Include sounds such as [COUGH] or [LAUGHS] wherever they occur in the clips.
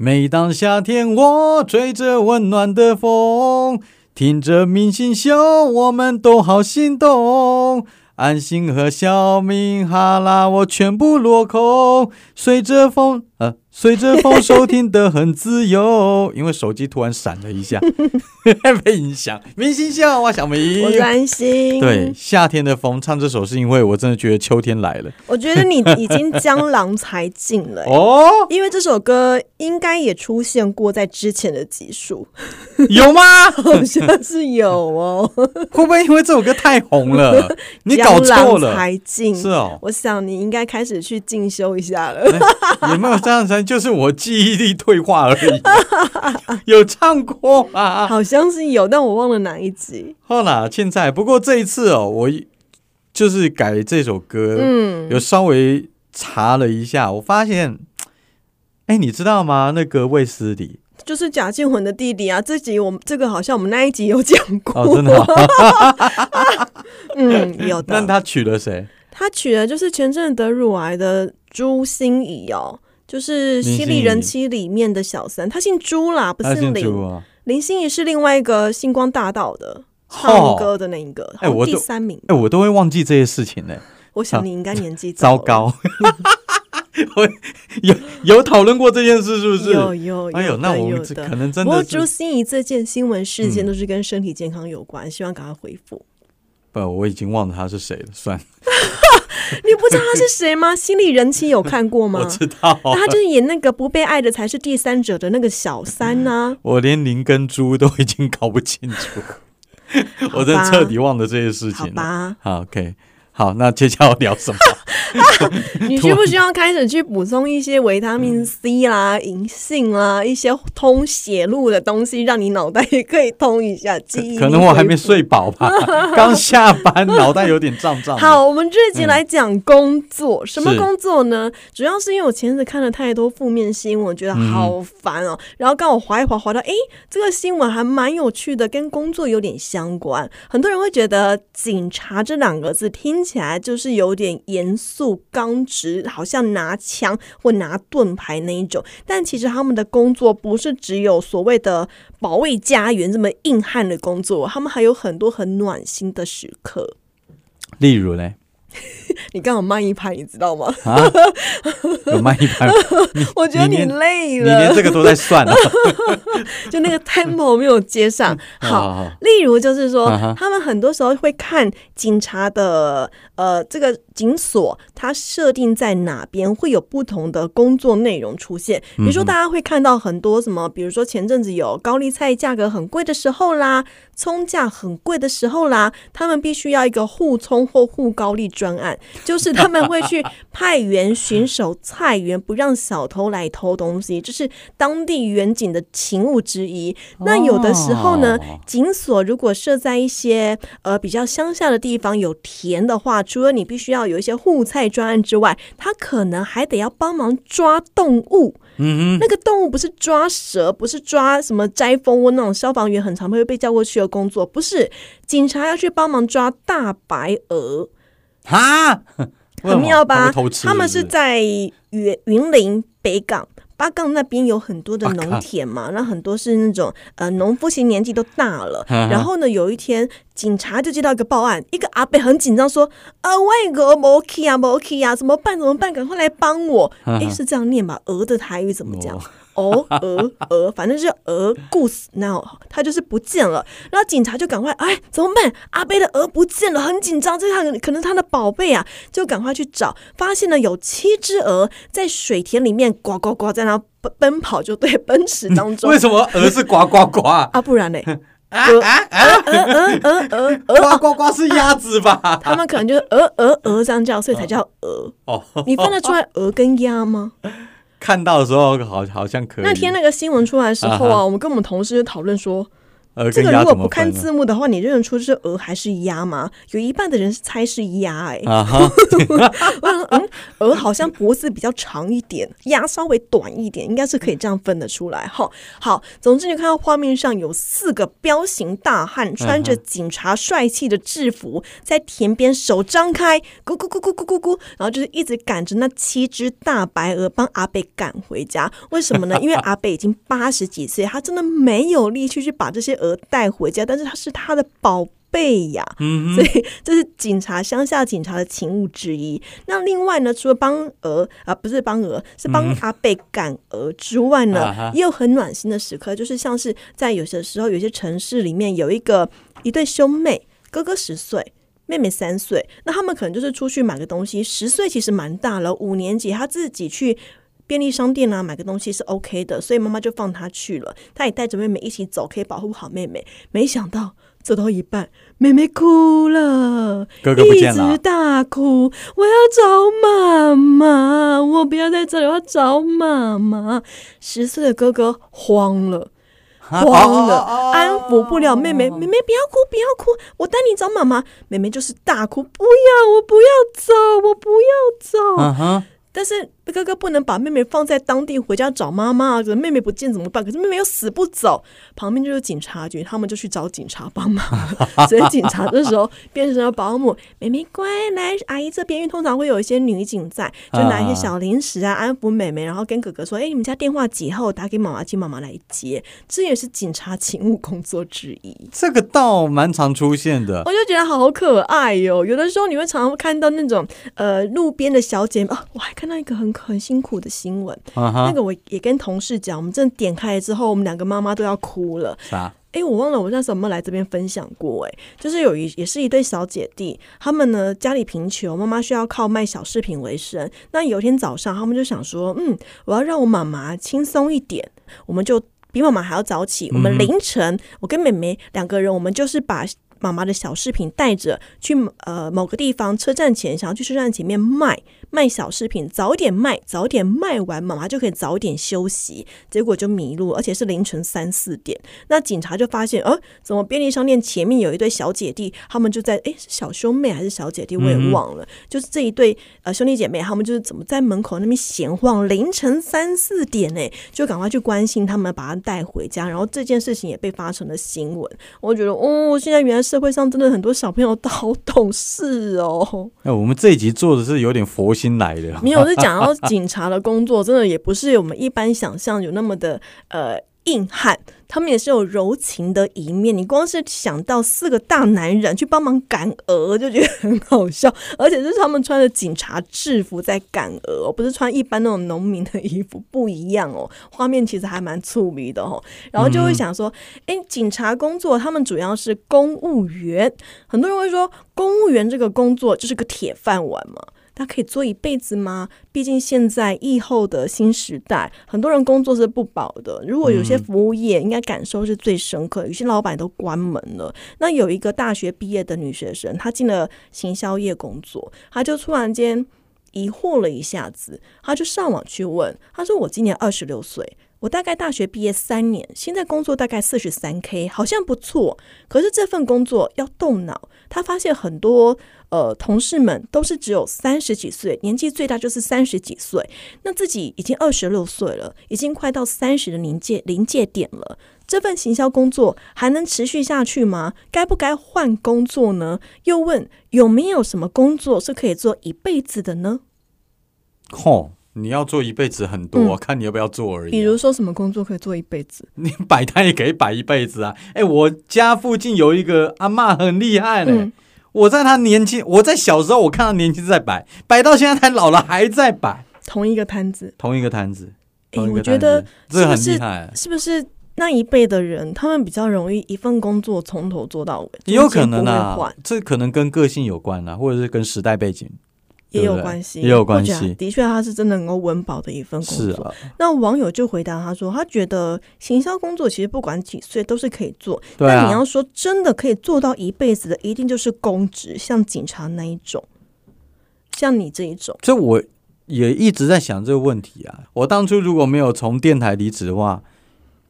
每当夏天，我吹着温暖的风，听着明星秀，我们都好心动。安心和小明哈拉，我全部落空，随着风，呃，随着风收听得很自由。因为手机突然闪了一下，[LAUGHS] 被影响。明星笑，哇，小明，我担心。对，夏天的风唱这首是因为我真的觉得秋天来了。我觉得你已经江郎才尽了 [LAUGHS] 哦，因为这首歌应该也出现过在之前的集数，[LAUGHS] 有吗？好像是有哦。会不会因为这首歌太红了？你搞错了，才进是哦。我想你应该开始去进修一下了。有没有这样才就是我记忆力退化而已？[LAUGHS] 有唱过啊？好像是有，但我忘了哪一集。好啦，现在不过这一次哦，我就是改这首歌，嗯，有稍微查了一下，我发现，哎，你知道吗？那个卫斯理。就是贾静雯的弟弟啊，这集我们这个好像我们那一集有讲过，真的。[LAUGHS] 嗯，有的。[LAUGHS] 那他娶了谁？他娶了就是前阵得乳癌的朱心怡哦，就是《犀利人妻》里面的小三，他姓朱啦，不是林。林心怡是另外一个星光大道的唱歌的那一个，哎，我第三名。哎，我都会忘记这些事情呢。[LAUGHS] 我想你应该年纪 [LAUGHS] 糟糕。有有讨论过这件事是不是？有有哎呦，那我们可能真的。不过朱心怡这件新闻事件都是跟身体健康有关，希望赶快恢复。不，我已经忘了他是谁了，算了。[LAUGHS] 你不知道他是谁吗？心理人妻有看过吗？[LAUGHS] 我知道，他就是演那个不被爱的才是第三者的那个小三呢。[LAUGHS] 我连林跟猪都已经搞不清楚，我真彻底忘了这些事情。好吧，好，OK。好，那接下来聊什么？[LAUGHS] 你需不需要开始去补充一些维他命 C 啦、银杏啦，一些通血路的东西，让你脑袋也可以通一下记忆？可能我还没睡饱吧，[LAUGHS] 刚下班，脑袋有点胀胀。好，我们这集来讲工作，什么工作呢？主要是因为我前阵子看了太多负面新闻，觉得好烦哦。然后刚我划一划，划到哎，这个新闻还蛮有趣的，跟工作有点相关。很多人会觉得“警察”这两个字听。起来就是有点严肃、刚直，好像拿枪或拿盾牌那一种。但其实他们的工作不是只有所谓的保卫家园这么硬汉的工作，他们还有很多很暖心的时刻。例如呢？[LAUGHS] 你刚好慢一拍，你知道吗？啊，有慢一拍。[LAUGHS] 我觉得你累了，你连这个都在算了，[LAUGHS] 就那个 tempo 没有接上。好，例如就是说，他们很多时候会看警察的呃这个。警所它设定在哪边会有不同的工作内容出现，比如说大家会看到很多什么，比如说前阵子有高丽菜价格很贵的时候啦，葱价很贵的时候啦，他们必须要一个护葱或护高丽专案，[LAUGHS] 就是他们会去派员巡守菜园，不让小偷来偷东西，这是当地远景的勤务之一。那有的时候呢，警所如果设在一些呃比较乡下的地方有田的话，除了你必须要有一些护菜专案之外，他可能还得要帮忙抓动物。嗯那个动物不是抓蛇，不是抓什么摘蜂窝那种消防员很常会被叫过去的工作，不是警察要去帮忙抓大白鹅啊，很妙吧？[LAUGHS] 他们是在云云林北港。八杠那边有很多的农田嘛，那很多是那种呃农夫，其实年纪都大了。然后呢，有一天警察就接到一个报案，一个阿伯很紧张说：“啊，外国摩 key 啊，摩 key 啊，怎么办？怎么办？赶快来帮我！”哎，是这样念吧？鹅的台语怎么讲？哦，鹅鹅，[LAUGHS] 反正是鹅故事，然后他就是不见了，然后警察就赶快，哎，怎么办？阿贝的鹅不见了，很紧张，这他可能他的宝贝啊，就赶快去找，发现了有七只鹅在水田里面呱呱呱在那奔奔跑，就对，奔驰当中。为什么鹅是呱呱呱啊？不然嘞？啊啊啊！鹅鹅鹅鹅呱呱呱是鸭子吧？他们可能就是鹅鹅鹅这样叫，所以才叫鹅。哦，你分得出来鹅跟鸭吗？看到的时候，好好像可以。那天那个新闻出来的时候啊，我们跟我们同事就讨论说，这个如果不看字幕的话，你认得出是鹅还是鸭吗？有一半的人是猜是鸭，哎，[LAUGHS] 嗯，[LAUGHS] 鹅好像脖子比较长一点，鸭稍微短一点，应该是可以这样分得出来。哈，好，总之你看到画面上有四个彪形大汉，穿着警察帅气的制服，在田边手张开，咕咕咕咕咕咕咕，然后就是一直赶着那七只大白鹅，帮阿北赶回家。为什么呢？因为阿北已经八十几岁，他真的没有力气去把这些鹅带回家，但是他是他的宝贝呀，所以这是警察乡下警察的勤务之一。那另外呢，除了帮鹅啊，不是帮鹅，是帮阿贝赶鹅之外呢，也有很暖心的时刻，就是像是在有些时候，有些城市里面有一个一对兄妹，哥哥十岁，妹妹三岁，那他们可能就是出去买个东西，十岁其实蛮大了，五年级他自己去。便利商店啊，买个东西是 OK 的，所以妈妈就放他去了。他也带着妹妹一起走，可以保护好妹妹。没想到走到一半，妹妹哭了，哥哥不见了，一直大哭。我要找妈妈，我不要在这里，我要找妈妈。十岁的哥哥慌了，慌了，安抚不了妹妹。妹妹不要哭，不要哭，我带你找妈妈。妹妹就是大哭，不要，我不要走，我不要走。但是。哥哥不能把妹妹放在当地回家找妈妈，可是妹妹不见怎么办？可是妹妹又死不走，旁边就是警察局，他们就去找警察帮忙。[LAUGHS] 所以警察这时候变成了保姆，妹妹乖，来阿姨这边，因为通常会有一些女警在，就拿一些小零食啊安抚妹妹，然后跟哥哥说：“哎，你们家电话几号？打给妈妈，请妈妈来接。”这也是警察勤务工作之一。这个倒蛮常出现的，我就觉得好可爱哟。有的时候你会常常看到那种呃路边的小姐啊，我还看到一个很。很辛苦的新闻，那个我也跟同事讲，我们真的点开了之后，我们两个妈妈都要哭了。啥？哎，我忘了我那时候有没有来这边分享过？哎，就是有一也是一对小姐弟，他们呢家里贫穷，妈妈需要靠卖小饰品为生。那有一天早上，他们就想说，嗯，我要让我妈妈轻松一点，我们就比妈妈还要早起。我们凌晨，我跟妹妹两个人，我们就是把。妈妈的小饰品带着去呃某个地方车站前，想要去车站前面卖卖小饰品，早点卖，早点卖完，妈妈就可以早点休息。结果就迷路，而且是凌晨三四点。那警察就发现，呃，怎么便利商店前面有一对小姐弟，他们就在哎是小兄妹还是小姐弟，我也忘了。就是这一对呃兄弟姐妹，他们就是怎么在门口那边闲晃，凌晨三四点呢，就赶快去关心他们，把他带回家。然后这件事情也被发成了新闻。我觉得哦，现在原来是。社会上真的很多小朋友都好懂事哦。那我们这一集做的是有点佛心来的，没有是讲到警察的工作，真的也不是我们一般想象有那么的呃。硬汉，他们也是有柔情的一面。你光是想到四个大男人去帮忙赶鹅，就觉得很好笑。[LAUGHS] 而且是他们穿着警察制服在赶鹅，不是穿一般那种农民的衣服，不一样哦。画面其实还蛮粗迷的哦。然后就会想说，哎，警察工作，他们主要是公务员。很多人会说，公务员这个工作就是个铁饭碗嘛。他可以做一辈子吗？毕竟现在疫后的新时代，很多人工作是不保的。如果有些服务业，应该感受是最深刻。有些老板都关门了。那有一个大学毕业的女学生，她进了行销业工作，她就突然间疑惑了一下子，她就上网去问，她说：“我今年二十六岁。”我大概大学毕业三年，现在工作大概四十三 K，好像不错。可是这份工作要动脑，他发现很多呃同事们都是只有三十几岁，年纪最大就是三十几岁。那自己已经二十六岁了，已经快到三十的临界临界点了。这份行销工作还能持续下去吗？该不该换工作呢？又问有没有什么工作是可以做一辈子的呢？吼。你要做一辈子很多，看你要不要做而已。比如说什么工作可以做一辈子？[LAUGHS] 你摆摊也可以摆一辈子啊！哎，我家附近有一个阿妈很厉害嘞，我在她年轻，我在小时候我看她年轻在摆，摆到现在她老了还在摆同一个摊子，同一个摊子。哎，我觉得这很厉害，是不是那一辈的人，他们比较容易一份工作从头做到尾？也有可能啊，这可能跟个性有关啊，或者是跟时代背景。也有关系，也有关系。的确，他是真的能够温饱的一份工作。那网友就回答他说：“他觉得行销工作其实不管几岁都是可以做，但你要说真的可以做到一辈子的，一定就是公职，像警察那一种，像你这一种。”这我也一直在想这个问题啊。我当初如果没有从电台离职的话，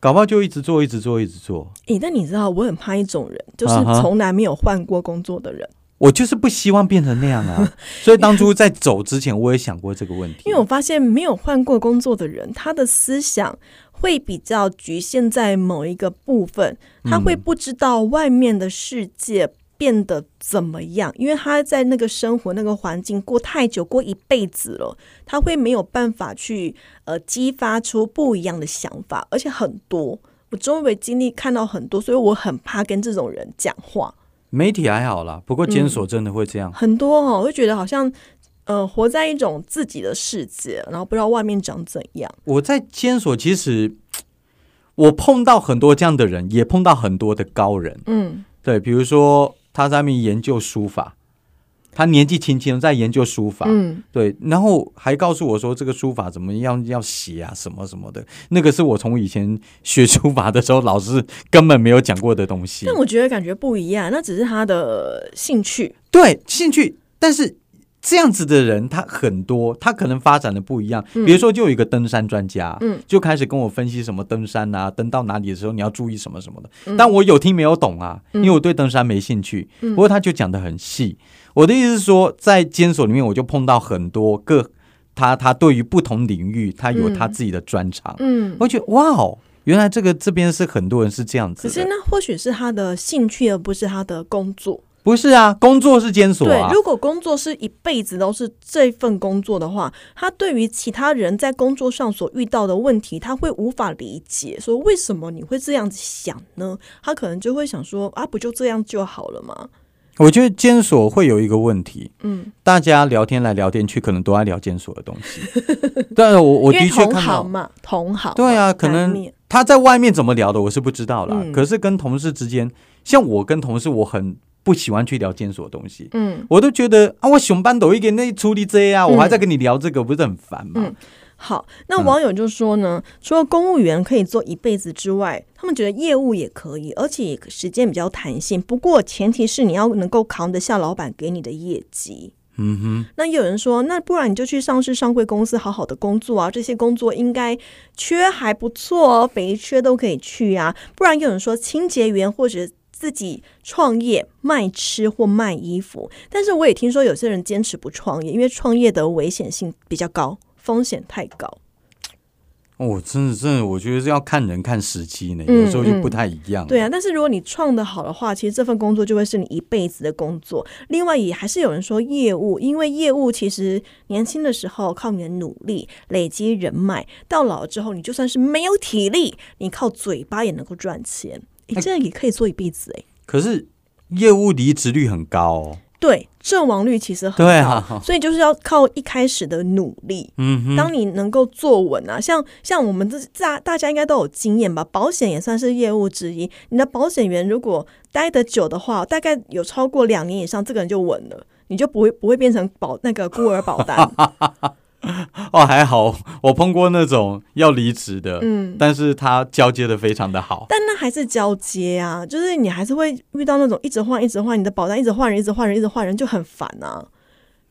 搞不好就一直做，一直做，一直做。诶，但你知道，我很怕一种人，就是从来没有换过工作的人。我就是不希望变成那样啊，[LAUGHS] 所以当初在走之前，我也想过这个问题。因为我发现没有换过工作的人，他的思想会比较局限在某一个部分，他会不知道外面的世界变得怎么样，因为他在那个生活那个环境过太久，过一辈子了，他会没有办法去呃激发出不一样的想法，而且很多我周围经历看到很多，所以我很怕跟这种人讲话。媒体还好啦，不过监所真的会这样很多哦，会觉得好像呃活在一种自己的世界，然后不知道外面长怎样。我在监所其实我碰到很多这样的人，也碰到很多的高人。嗯，对，比如说他在那边研究书法。他年纪轻轻在研究书法，嗯，对，然后还告诉我说这个书法怎么样要写啊，什么什么的，那个是我从以前学书法的时候老师根本没有讲过的东西。但我觉得感觉不一样，那只是他的兴趣，对，兴趣。但是这样子的人他很多，他可能发展的不一样。比如说，就有一个登山专家，嗯，就开始跟我分析什么登山啊，登到哪里的时候你要注意什么什么的。但我有听没有懂啊，因为我对登山没兴趣。不过他就讲的很细。我的意思是说，在监所里面，我就碰到很多个他，他对于不同领域，他有他自己的专长。嗯，我觉得哇哦，原来这个这边是很多人是这样子。可是那或许是他的兴趣，而不是他的工作。不是啊，工作是监所啊。对，如果工作是一辈子都是这份工作的话，他对于其他人在工作上所遇到的问题，他会无法理解。说为什么你会这样子想呢？他可能就会想说啊，不就这样就好了吗？我觉得监所会有一个问题，嗯，大家聊天来聊天去，可能都爱聊监所的东西。但我我 [LAUGHS] 的确看到嘛，同行对啊，可能他在外面怎么聊的，我是不知道了。可是跟同事之间，像我跟同事，我很不喜欢去聊监所的东西。嗯，我都觉得啊，我熊班抖一点那处理这啊，我还在跟你聊这个，不是很烦吗？好，那网友就说呢，除了公务员可以做一辈子之外，他们觉得业务也可以，而且时间比较弹性。不过前提是你要能够扛得下老板给你的业绩。嗯哼。那有人说，那不然你就去上市上柜公司好好的工作啊，这些工作应该缺还不错，哦，肥缺都可以去啊。不然有人说清洁员或者自己创业卖吃或卖衣服，但是我也听说有些人坚持不创业，因为创业的危险性比较高。风险太高，哦，真的，真的，我觉得是要看人看时机呢，有时候就不太一样。对啊，但是如果你创的好的话，其实这份工作就会是你一辈子的工作。另外，也还是有人说业务，因为业务其实年轻的时候靠你的努力累积人脉，到老了之后，你就算是没有体力，你靠嘴巴也能够赚钱。你这样也可以做一辈子哎。可是业务离职率很高哦。对，阵亡率其实很高，所以就是要靠一开始的努力。嗯，当你能够坐稳啊，像像我们这大大家应该都有经验吧？保险也算是业务之一。你的保险员如果待得久的话，大概有超过两年以上，这个人就稳了，你就不会不会变成保那个孤儿保单。[LAUGHS] [LAUGHS] 哦，还好，我碰过那种要离职的，嗯，但是他交接的非常的好，但那还是交接啊，就是你还是会遇到那种一直换一直换，你的保单一直换人，一直换人，一直换人就很烦啊，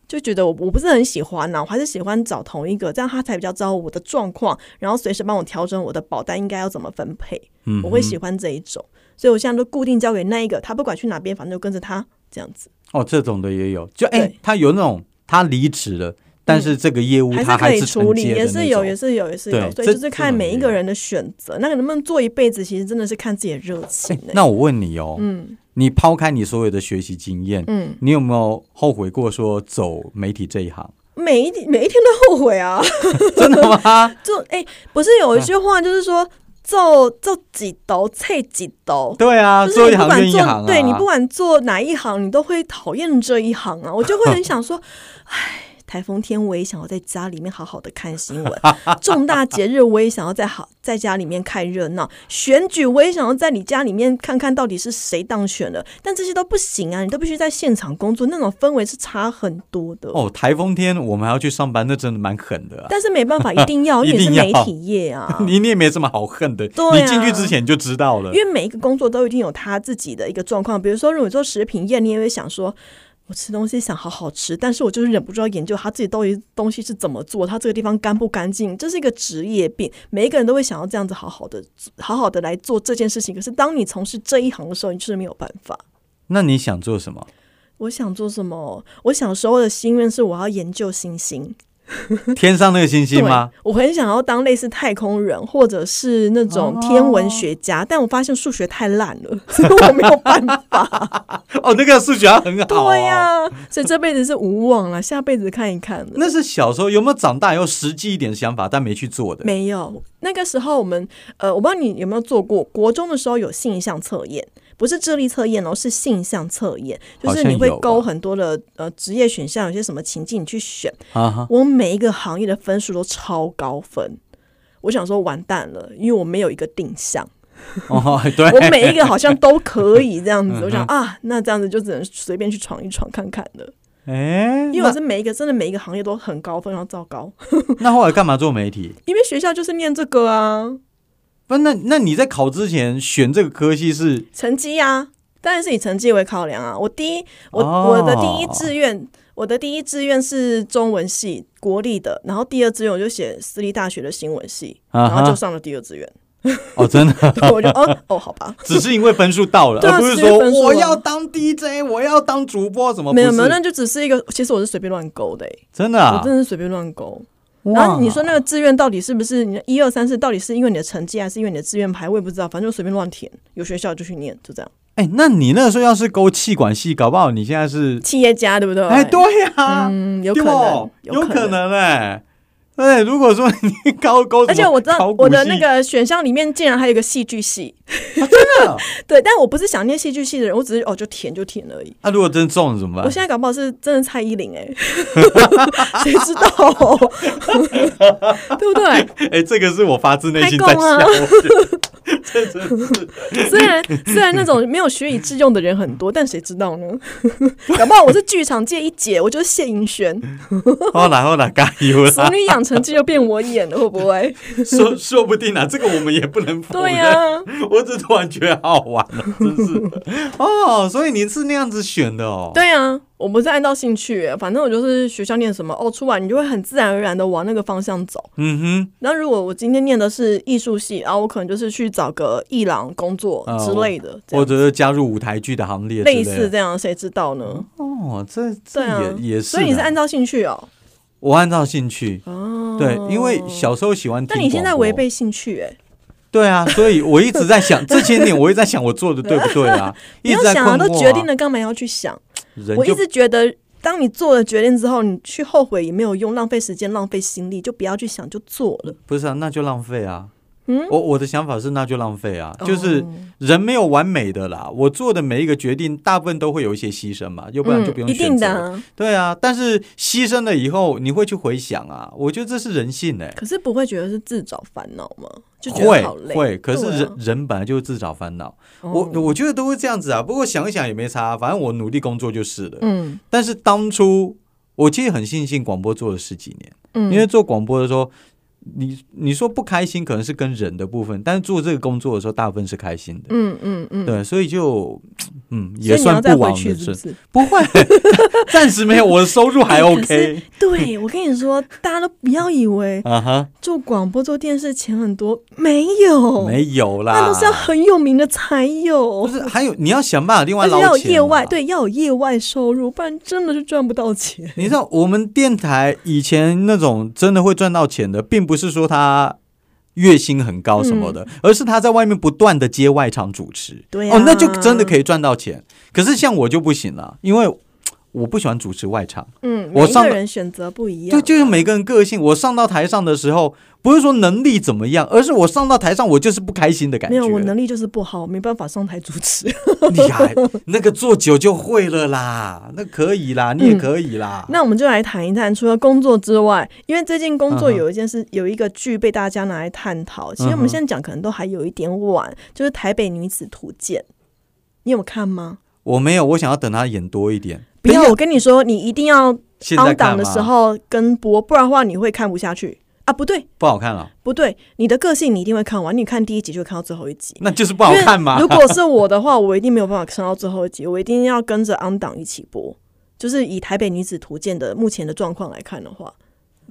就觉得我我不是很喜欢呐，我还是喜欢找同一个，这样他才比较知道我的状况，然后随时帮我调整我的保单应该要怎么分配，嗯，我会喜欢这一种，所以我现在都固定交给那一个，他不管去哪边，反正就跟着他这样子。哦，这种的也有，就哎，他有那种他离职了。但是这个业务它还是处理，也是有，也是有，也是有，所以就是看每一个人的选择。那个能不能做一辈子，其实真的是看自己的热情。那我问你哦，嗯，你抛开你所有的学习经验，嗯，你有没有后悔过说走媒体这一行？每一每一天都后悔啊！[LAUGHS] 真的吗？就哎，不是有一句话，就是说做做几斗，菜几斗。对啊，做一行怨一行。对你不管做哪一行，你都会讨厌这一行啊！我就会很想说，[LAUGHS] 唉。台风天，我也想要在家里面好好的看新闻；[LAUGHS] 重大节日，我也想要在好在家里面看热闹；选举，我也想要在你家里面看看到底是谁当选了。但这些都不行啊，你都必须在现场工作，那种氛围是差很多的。哦，台风天我们还要去上班，那真的蛮狠的。但是没办法，一定要，[LAUGHS] 因为是媒体业啊。你 [LAUGHS] 你也没什么好恨的，对你进去之前就知道了。因为每一个工作都一定有他自己的一个状况，比如说，如果做食品业，你也会想说。我吃东西想好好吃，但是我就是忍不住要研究他自己到底东西是怎么做，他这个地方干不干净，这是一个职业病。每一个人都会想要这样子好好的、好好的来做这件事情。可是当你从事这一行的时候，你就是没有办法。那你想做什么？我想做什么？我小时候的心愿是我要研究星星。[LAUGHS] 天上那个星星吗？我很想要当类似太空人，或者是那种天文学家，但我发现数学太烂了，[LAUGHS] 所以我没有办法。[LAUGHS] 哦，那个数学很好，对呀，所以这辈子是无望了，下辈子看一看。那是小时候有没有长大以后实际一点想法，但没去做的？没有。那个时候我们呃，我不知道你有没有做过，国中的时候有性向测验。不是智力测验哦，是性向测验，就是你会勾很多的呃职业选项，有些什么情境你去选。我每一个行业的分数都超高分，我想说完蛋了，因为我没有一个定向。哦，[LAUGHS] 对，我每一个好像都可以这样子。我想啊，那这样子就只能随便去闯一闯看看了。哎，因为我是每一个真的每一个行业都很高分，然后糟糕。[LAUGHS] 那后来干嘛做媒体？因为学校就是念这个啊。不，那那你在考之前选这个科系是成绩啊？当然是以成绩为考量啊。我第一，我我的第一志愿，我的第一志愿是中文系国立的，然后第二志愿我就写私立大学的新闻系，然后就上了第二志愿。哦，真的？我就哦哦，好吧，[LAUGHS] 只是因为分数到了，而不是说我要当 DJ，我要当主播，什么没有没有，那就只是一个，其实我是随便乱勾的，真的，我真的是随便乱勾。然后你说那个志愿到底是不是你一二三四到底是因为你的成绩还是因为你的志愿排？我也不知道，反正就随便乱填，有学校就去念，就这样。哎，那你那个时候要是勾气管系，搞不好你现在是企业家，对不对？哎，对呀，嗯，有可能，有可能哎。对，如果说你高高，而且我知道我的那个选项里面竟然还有一个戏剧系，真的？[LAUGHS] 对，但我不是想念戏剧系的人，我只是哦就填就填而已。那如果真中了怎么办？我现在搞不好是真的蔡依林哎，[LAUGHS] 谁知道？[LAUGHS] 对不对？哎，这个是我发自内心在笑。这真是，虽然虽然那种没有学以致用的人很多，但谁知道呢？[LAUGHS] 搞不好我是剧场界一姐，我就是谢盈萱。[LAUGHS] 好哪好哪加油了！[LAUGHS] 熟女养成记就变我演了，会不会？说说不定啊，这个我们也不能否认。对呀，我只突然觉得好玩了，真是。哦，所以你是那样子选的哦？对呀。我不是按照兴趣，反正我就是学校念什么哦，出来你就会很自然而然的往那个方向走。嗯哼。那如果我今天念的是艺术系，然后我可能就是去找个艺廊工作之类的，或者是加入舞台剧的行列，类似这样，谁知道呢？哦，这这也也是。所以你是按照兴趣哦？我按照兴趣哦，对，因为小时候喜欢。但你现在违背兴趣哎？对啊，所以我一直在想这些年，我一直在想我做的对不对啊？[LAUGHS] 你要想啊，都决定了，干嘛要去想？我一直觉得，当你做了决定之后，你去后悔也没有用，浪费时间、浪费心力，就不要去想，就做了。不是啊，那就浪费啊。嗯，我我的想法是，那就浪费啊，就是人没有完美的啦。我做的每一个决定，大部分都会有一些牺牲嘛，要不然就不用选择。对啊，但是牺牲了以后，你会去回想啊。我觉得这是人性哎。可是不会觉得是自找烦恼吗？就觉得好累。会，可是人人本来就是自找烦恼。我我觉得都会这样子啊。不过想一想也没差，反正我努力工作就是了。嗯。但是当初我其实很庆幸广播做了十几年，嗯，因为做广播的时候。你你说不开心，可能是跟人的部分，但是做这个工作的时候，大部分是开心的。嗯嗯嗯，对，所以就嗯也算不枉人生。不会，[LAUGHS] 暂时没有，我的收入还 [LAUGHS] OK。对，我跟你说，大家都不要以为啊哈，做广播做电视钱很多，没有，没有啦，那都是要很有名的才有。不是，还有你要想办法另外捞钱，要有业外，对，要有业外收入，不然真的是赚不到钱。你知道，我们电台以前那种真的会赚到钱的，并不是。是说他月薪很高什么的，而是他在外面不断的接外场主持，对哦，那就真的可以赚到钱。可是像我就不行了，因为。我不喜欢主持外场，嗯，每个人选择不一样，对，就是每个人个性。我上到台上的时候，不是说能力怎么样，而是我上到台上，我就是不开心的感觉。没有，我能力就是不好，没办法上台主持。[LAUGHS] 厉害，那个做久就会了啦，那可以啦，你也可以啦。那我们就来谈一谈，除了工作之外，因为最近工作有一件事，有一个剧被大家拿来探讨。其实我们现在讲可能都还有一点晚，就是《台北女子图鉴》，你有看吗？我没有，我想要等他演多一点。不要，我跟你说，你一定要当档的时候跟播，不然的话你会看不下去啊！不对，不好看了。不对，你的个性你一定会看完，你看第一集就会看到最后一集，那就是不好看嘛？如果是我的话，我一定没有办法看到最后一集，我一定要跟着安档一起播。就是以台北女子图鉴的目前的状况来看的话，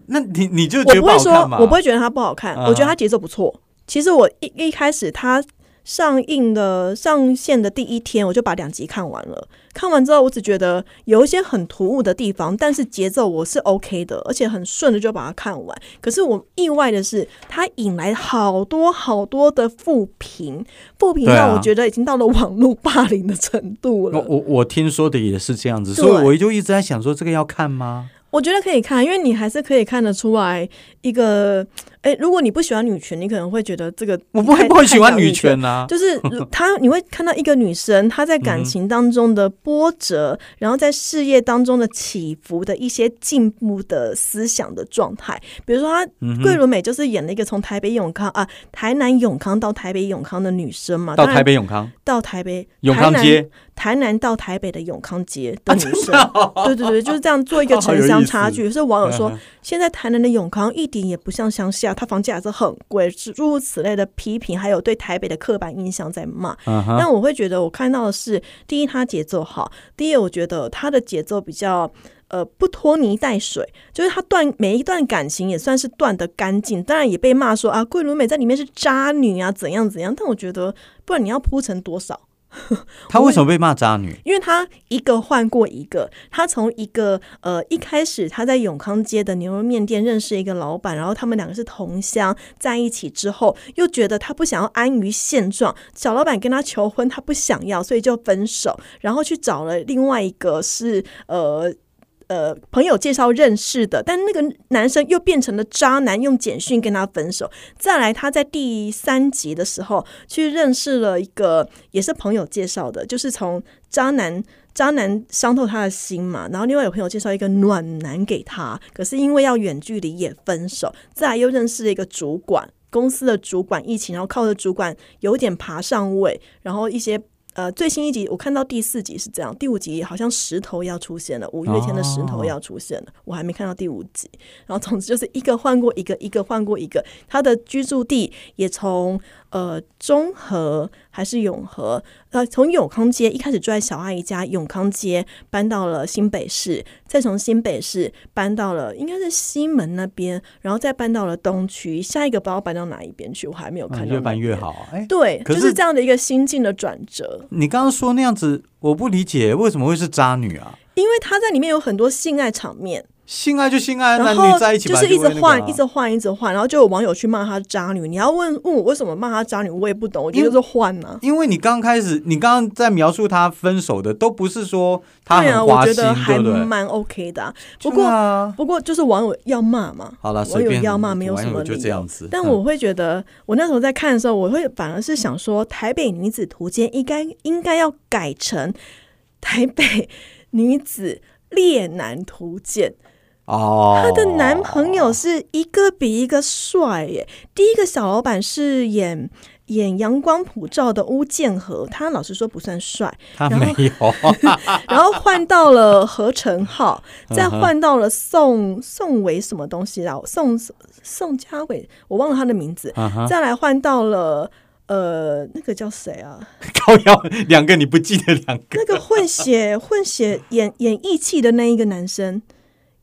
那你你就觉得我不会说，我不会觉得它不好看，嗯我觉得它节奏不错。其实我一一开始它上映的上线的第一天，我就把两集看完了。看完之后，我只觉得有一些很突兀的地方，但是节奏我是 OK 的，而且很顺的就把它看完。可是我意外的是，它引来好多好多的负评，负评让我觉得已经到了网络霸凌的程度我了。我我听说的也是这样子，所以我就一直在想说，这个要看吗？我觉得可以看，因为你还是可以看得出来一个，哎，如果你不喜欢女权，你可能会觉得这个我不会不会喜欢女，权啊，就是 [LAUGHS] 她你会看到一个女生她在感情当中的波折，然后在事业当中的起伏的一些进步的思想的状态。比如说，她桂纶镁就是演了一个从台北永康啊台南永康到台北永康的女生嘛，到台北永康？到台北永康街，啊台南到台北的永康街的女生，[LAUGHS] 对对对，就是这样做一个城乡差距。是网友说嗯，现在台南的永康一点也不像乡下，它房价还是很贵，诸如此类的批评，还有对台北的刻板印象在骂。但我会觉得，我看到的是，第一，它节奏好；第二，我觉得它的节奏比较。呃，不拖泥带水，就是他断每一段感情也算是断的干净，当然也被骂说啊，桂纶镁在里面是渣女啊，怎样怎样。但我觉得，不然你要铺成多少？[LAUGHS] 他为什么被骂渣女？因为他一个换过一个，他从一个呃一开始他在永康街的牛肉面店认识一个老板，然后他们两个是同乡，在一起之后又觉得他不想要安于现状，小老板跟他求婚，他不想要，所以就分手，然后去找了另外一个是呃。呃，朋友介绍认识的，但那个男生又变成了渣男，用简讯跟他分手。再来，他在第三集的时候去认识了一个也是朋友介绍的，就是从渣男渣男伤透他的心嘛，然后另外有朋友介绍一个暖男给他，可是因为要远距离也分手。再来又认识了一个主管，公司的主管一起，然后靠着主管有点爬上位，然后一些。呃，最新一集我看到第四集是这样，第五集好像石头要出现了，五月天的石头要出现了，我还没看到第五集。然后总之就是一个换过一个，一个换过一个，他的居住地也从呃中和还是永和，呃从永康街一开始住在小阿姨家，永康街搬到了新北市，再从新北市搬到了应该是西门那边，然后再搬到了东区，下一个不知道搬到哪一边去，我还没有看到、嗯越搬越。好。哎，对，可就是是这样的一个心境的转折，你刚刚说那样子，我不理解为什么会是渣女啊？因为她在里面有很多性爱场面，性爱就性爱，男女在一起就是一直换，一直直换，一直换，然后就有网友去骂他渣女。你要问问我为什么骂他渣女，我也不懂，我觉得就是换呢、因为你刚开始，你刚刚在描述他分手的，都不是说他对啊，很花心，我觉得还对？蛮 OK 的啊、不对过，啊，不过就是网友要骂嘛，好了，网友随便要骂没有什么理由这样子。但我会觉得，我那时候在看的时候，我会反而是想说，《台北女子图鉴》应该应该要改成《台北女子猎男图鉴》。哦，她的男朋友是一个比一个帅耶。第一个小老板是演演《阳光普照》的巫建和，他老实说不算帅。他没有，然后 [LAUGHS] 换到了何成浩，再换到了宋宋伟什么东西啊？宋宋家伟，我忘了他的名字。再来换到了呃，那个叫谁啊？高腰 [LAUGHS] 两个你不记得两个？那个混血混血演演义气的那一个男生，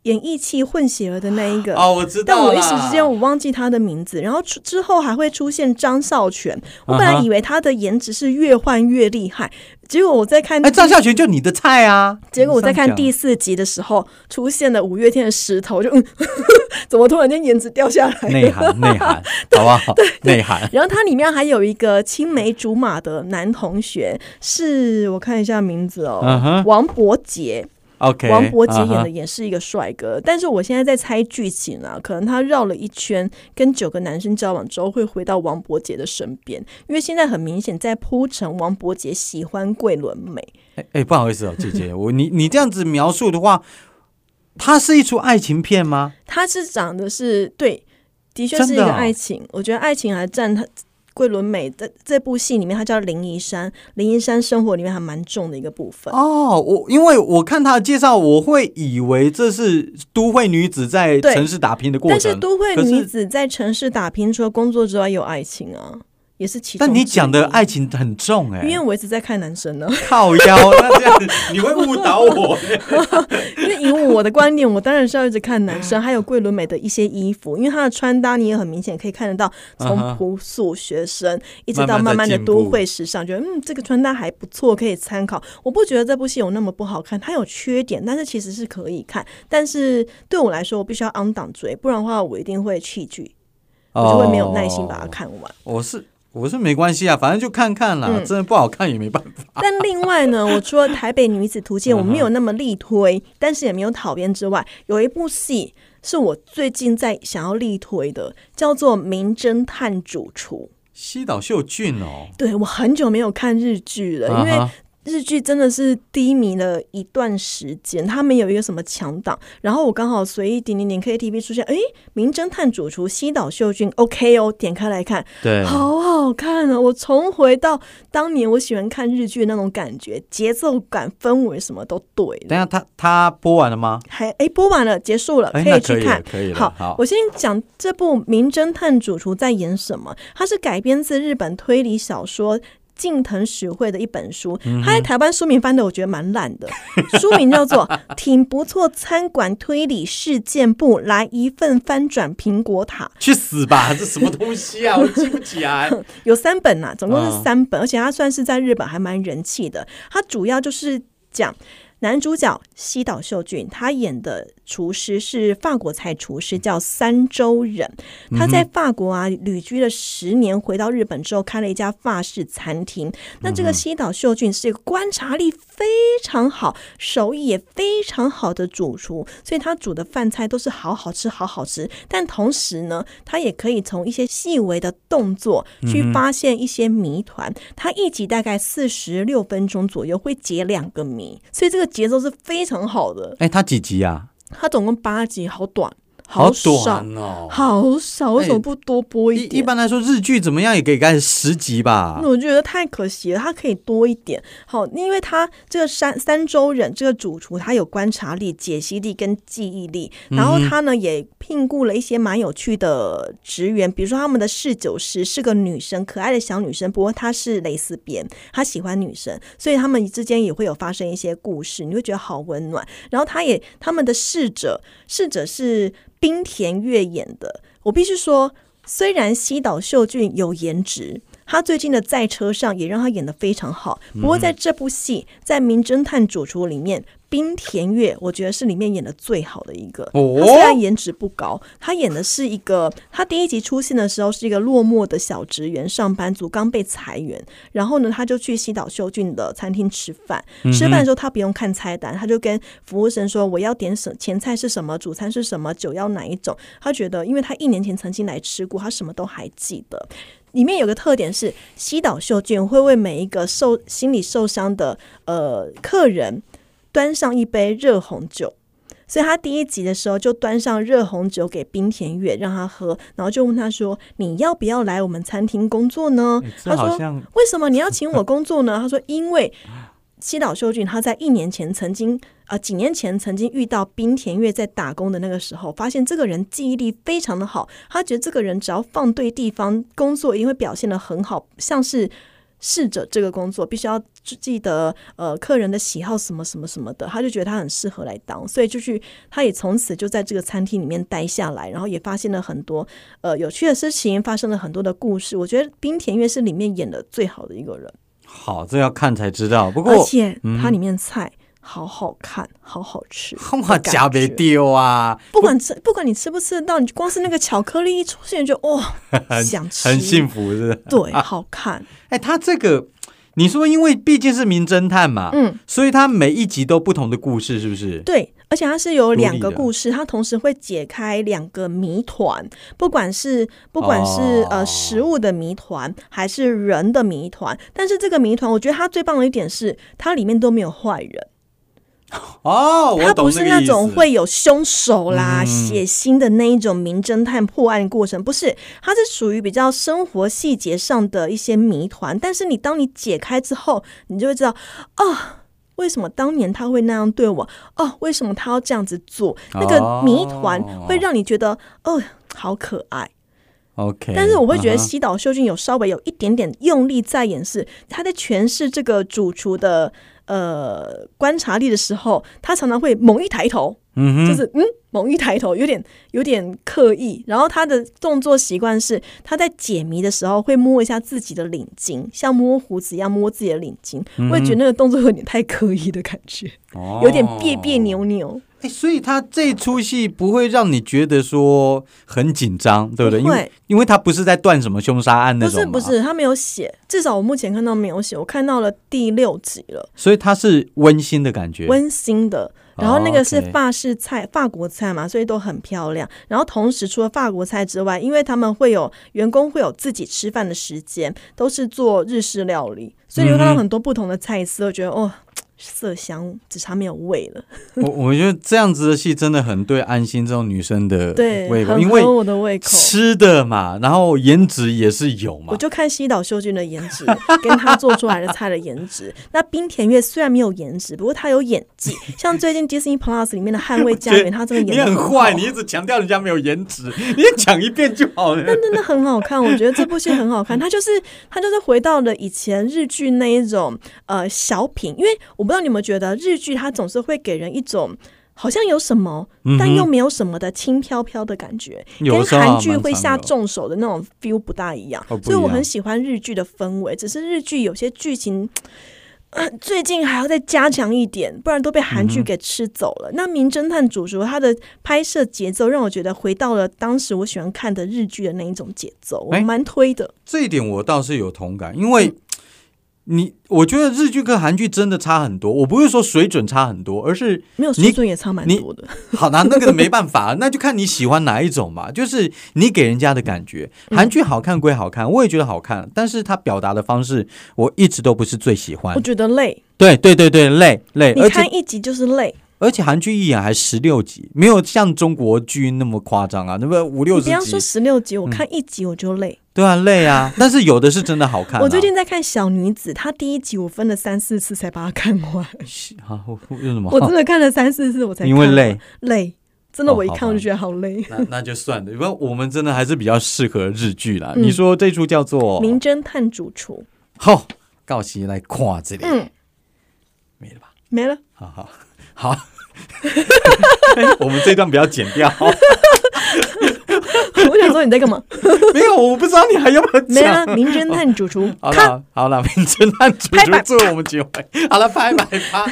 演义气混血儿的那一个。哦，我知道，但我一时之间我忘记他的名字，然后出之后还会出现张孝全，我本来以为他的颜值是越换越厉害，结果我在看哎，张孝全就你的菜啊！结果我在看第四集的时候，出现了五月天的石头，就嗯，[LAUGHS] 怎么突然间颜值掉下来内？涵内涵，[LAUGHS] 好不好？内涵然后它里面还有一个青梅竹马的男同学，是我看一下名字哦嗯王伯杰。，OK，王伯杰演的也是一个帅哥，但是我现在在猜剧情啊，可能他绕了一圈，跟九个男生交往之后会回到王伯杰的身边，因为现在很明显在铺陈王伯杰喜欢桂纶镁。哎哎，不好意思哦，姐姐，我你你这样子描述的话，它是一出爱情片吗？它是讲的是对，的确是一个爱情。我觉得爱情还占他桂纶镁在这部戏里面，她叫林怡珊，林怡珊生活里面还蛮重的一个部分。哦，我因为我看他的介绍，我会以为这是都会女子在城市打拼的过程。但是都会女子在城市打拼，除了工作之外，有爱情啊，也是其中。但你讲的爱情很重哎，因为我一直在看男生呢。靠腰，那这样子你会误导我。[LAUGHS] 因为以我的观点，我当然是要一直看男生，还有桂纶镁的一些衣服，因为他的穿搭你也很明显可以看得到，从朴素学生一直到慢慢的都会时尚，觉得嗯这个穿搭还不错，可以参考。我不觉得这部戏有那么不好看，它有缺点，但是其实是可以看。但是对我来说，我必须要昂档追，不然的话我一定会弃剧。我就会没有耐心把它看完。我是我是没关系啊，反正就看看啦，真的不好看也没办法。[LAUGHS] 但另外呢，[LAUGHS] 我除了《台北女子图鉴》，我没有那么力推，但是也没有讨厌之外，有一部戏是我最近在想要力推的，叫做《名侦探主厨》。西岛秀俊哦，对我很久没有看日剧了，因为。日剧真的是低迷了一段时间，他们有一个什么强档，然后我刚好随意点点点 KTV 出现，哎，名侦探主厨西岛秀俊，OK 哦，点开来看，对，好好看啊！我重回到当年我喜欢看日剧那种感觉，节奏感、氛围什么都对。等下，他他播完了吗？还哎，播完了，结束了，可以去看。可以好，我先讲这部名侦探主厨在演什么，它是改编自日本推理小说。近藤史惠的一本书，他在台湾书名翻的我觉得蛮烂的，[LAUGHS] 书名叫做《挺不错餐馆推理事件簿》，来一份翻转苹果塔，去死吧！这什么东西啊？我记不起来。[LAUGHS] 有三本呐，总共是三本，而且它算是在日本还蛮人气的。它主要就是讲。男主角西岛秀俊，他演的厨师是法国菜厨师，叫三周忍。他在法国啊旅居了十年，回到日本之后开了一家法式餐厅。那这个西岛秀俊是一个观察力非常好、手艺也非常好的主厨，所以他煮的饭菜都是好好吃、好好吃。但同时呢，他也可以从一些细微的动作去发现一些谜团。他一集大概四十六分钟左右，会解两个谜，所以这个。节奏是非常好的。哎，他几集啊？它总共八集，好短。好短哦，好少，为什么不多播一点？一般来说，日剧怎么样也可以盖十集吧。我觉得太可惜了，它可以多一点。好，因为他这个三三周人这个主厨，他有观察力、解析力跟记忆力，然后他呢也聘雇了一些蛮有趣的职员，比如说他们的侍酒师是个女生，可爱的小女生，不过她是蕾丝边，她喜欢女生，所以他们之间也会有发生一些故事，你会觉得好温暖。然后他也他们的侍者，侍者是。冰田月演的，我必须说，虽然西岛秀俊有颜值，他最近的在车上也让他演的非常好。不过在这部戏，在《名侦探主厨》里面。冰田月，我觉得是里面演的最好的一个。他虽然颜值不高，他演的是一个，他第一集出现的时候是一个落寞的小职员上班族，刚被裁员。然后呢，他就去西岛秀俊的餐厅吃饭。吃饭的时候，他不用看菜单，他就跟服务生说：“我要点什前菜是什么，主餐是什么，酒要哪一种。”他觉得，因为他一年前曾经来吃过，他什么都还记得。里面有个特点是，西岛秀俊会为每一个受心理受伤的呃客人。端上一杯热红酒，所以他第一集的时候就端上热红酒给冰田月让他喝，然后就问他说：“你要不要来我们餐厅工作呢？”他说：“为什么你要请我工作呢？”他说：“因为西岛秀俊他在一年前曾经呃几年前曾经遇到冰田月在打工的那个时候，发现这个人记忆力非常的好，他觉得这个人只要放对地方工作，一定会表现的很好，像是。”侍者这个工作必须要记得呃客人的喜好什么什么什么的，他就觉得他很适合来当，所以就去他也从此就在这个餐厅里面待下来，然后也发现了很多呃有趣的事情，发生了很多的故事。我觉得冰田月是里面演的最好的一个人。好，这要看才知道。不过而且它里面菜。好好看，好好吃，[LAUGHS] 哇，夹别丢啊！不管吃，不管你吃不吃得到，你光是那个巧克力一出现，[LAUGHS] 就哇，想吃，很幸福，是是？对，好看。[LAUGHS] 哎，他这个，你说，因为毕竟是名侦探嘛，嗯，所以他每一集都不同的故事，是不是？对，而且它是有两个故事，它同时会解开两个谜团，不管是不管是呃食物的谜团，还是人的谜团。但是这个谜团，我觉得它最棒的一点是，它里面都没有坏人。[LAUGHS] 哦，他不是那种会有凶手啦、血腥的那一种名侦探破案过程，不是，它是属于比较生活细节上的一些谜团。但是你当你解开之后，你就会知道，哦，为什么当年他会那样对我？哦，为什么他要这样子做？那个谜团会让你觉得，哦，好可爱。OK，但是我会觉得西岛秀俊有稍微有一点点用力在掩饰他在诠释这个主厨的呃观察力的时候，他常常会猛一抬头，嗯哼，就是嗯猛一抬头，有点有点刻意。然后他的动作习惯是他在解谜的时候会摸一下自己的领巾，像摸胡子一样摸自己的领巾。我会觉得那个动作有点太刻意的感觉，哦有点别别。扭扭。哎，所以他这出戏不会让你觉得说很紧张，对不对？不因为因为他不是在断什么凶杀案那种不是不，是，他没有写，至少我目前看到没有写。我看到了第六集了，所以他是温馨的感觉。温馨的。然后那个是法式菜、法国菜嘛，所以都很漂亮。然后同时除了法国菜之外，因为他们会有员工会有自己吃饭的时间，都是做日式料理，所以你会看到很多不同的菜色，我觉得哦，色香只差没有味了。[LAUGHS] 我我觉得这样子的戏真的很对安心这种女生的对，胃口，因为我的胃口。吃的嘛，然后颜值也是有嘛我。就看西岛秀俊的颜值，[LAUGHS] 跟他做出来的菜的颜值。那冰田月虽然没有颜值，不过他有演技。[LAUGHS] 像最近 Disney Plus 里面的《捍卫家园》，他真的你演你很坏，你一直强调人家没有颜值，你讲一遍就好了。但真的很好看，我觉得这部戏很好看。他就是他就是回到了以前日剧那一种呃小品，因为我不知道你们觉得日剧它总是会给人一种。好像有什么，但又没有什么的轻飘飘的感觉，跟韩剧会下重手的那种 feel 不大一样。所以我很喜欢日剧的氛围，只是日剧有些剧情。呃，[CLEARS THROAT] 最近还要再加强一点，不然都被韩嗯剧给吃走了。那《名侦探主厨》他的拍摄节奏让我觉得回到了当时我喜欢看的日剧的那一种节奏，我哎蛮推的。这一点我倒是有同感，因为你我觉得日剧跟韩剧真的差很多。我不是说水准差很多，而是没有水准也差蛮多的。[LAUGHS] 好那那个没办法，[LAUGHS] 那就看你喜欢哪一种嘛。就是你给人家的感觉，嗯韩剧好看归好看，我也觉得好看，但是它表达的方式我一直都不是最喜欢我。觉得累，对对对对，累累，你看一集就是累。而且韩剧一演还十六集，没有像中国剧那么夸张啊，那么五六十你不要说集，十六集，我看一集我就累。对啊，累啊。[LAUGHS] 但是有的是真的好看、啊。我最近在看《小女子》，她第一集我分了三四次才把它看完，啊，我我有什么？我真的看了三四次我才看因为累，累，真的我一看我就觉得好累。那那就算了，因为我们真的还是比较适合日剧啦。嗯你说这出叫做名侦探主厨，好，告期来看这里，嗯，没了吧？没了。好好 [LAUGHS] 好，[LAUGHS] 我们这段不要剪掉，[LAUGHS] 我想说你在干嘛？[LAUGHS] 没有，我不知道你还要不要没讲。了，名侦探主厨，好。了好了，名侦探主厨做我们结尾，好了，拜拜吧。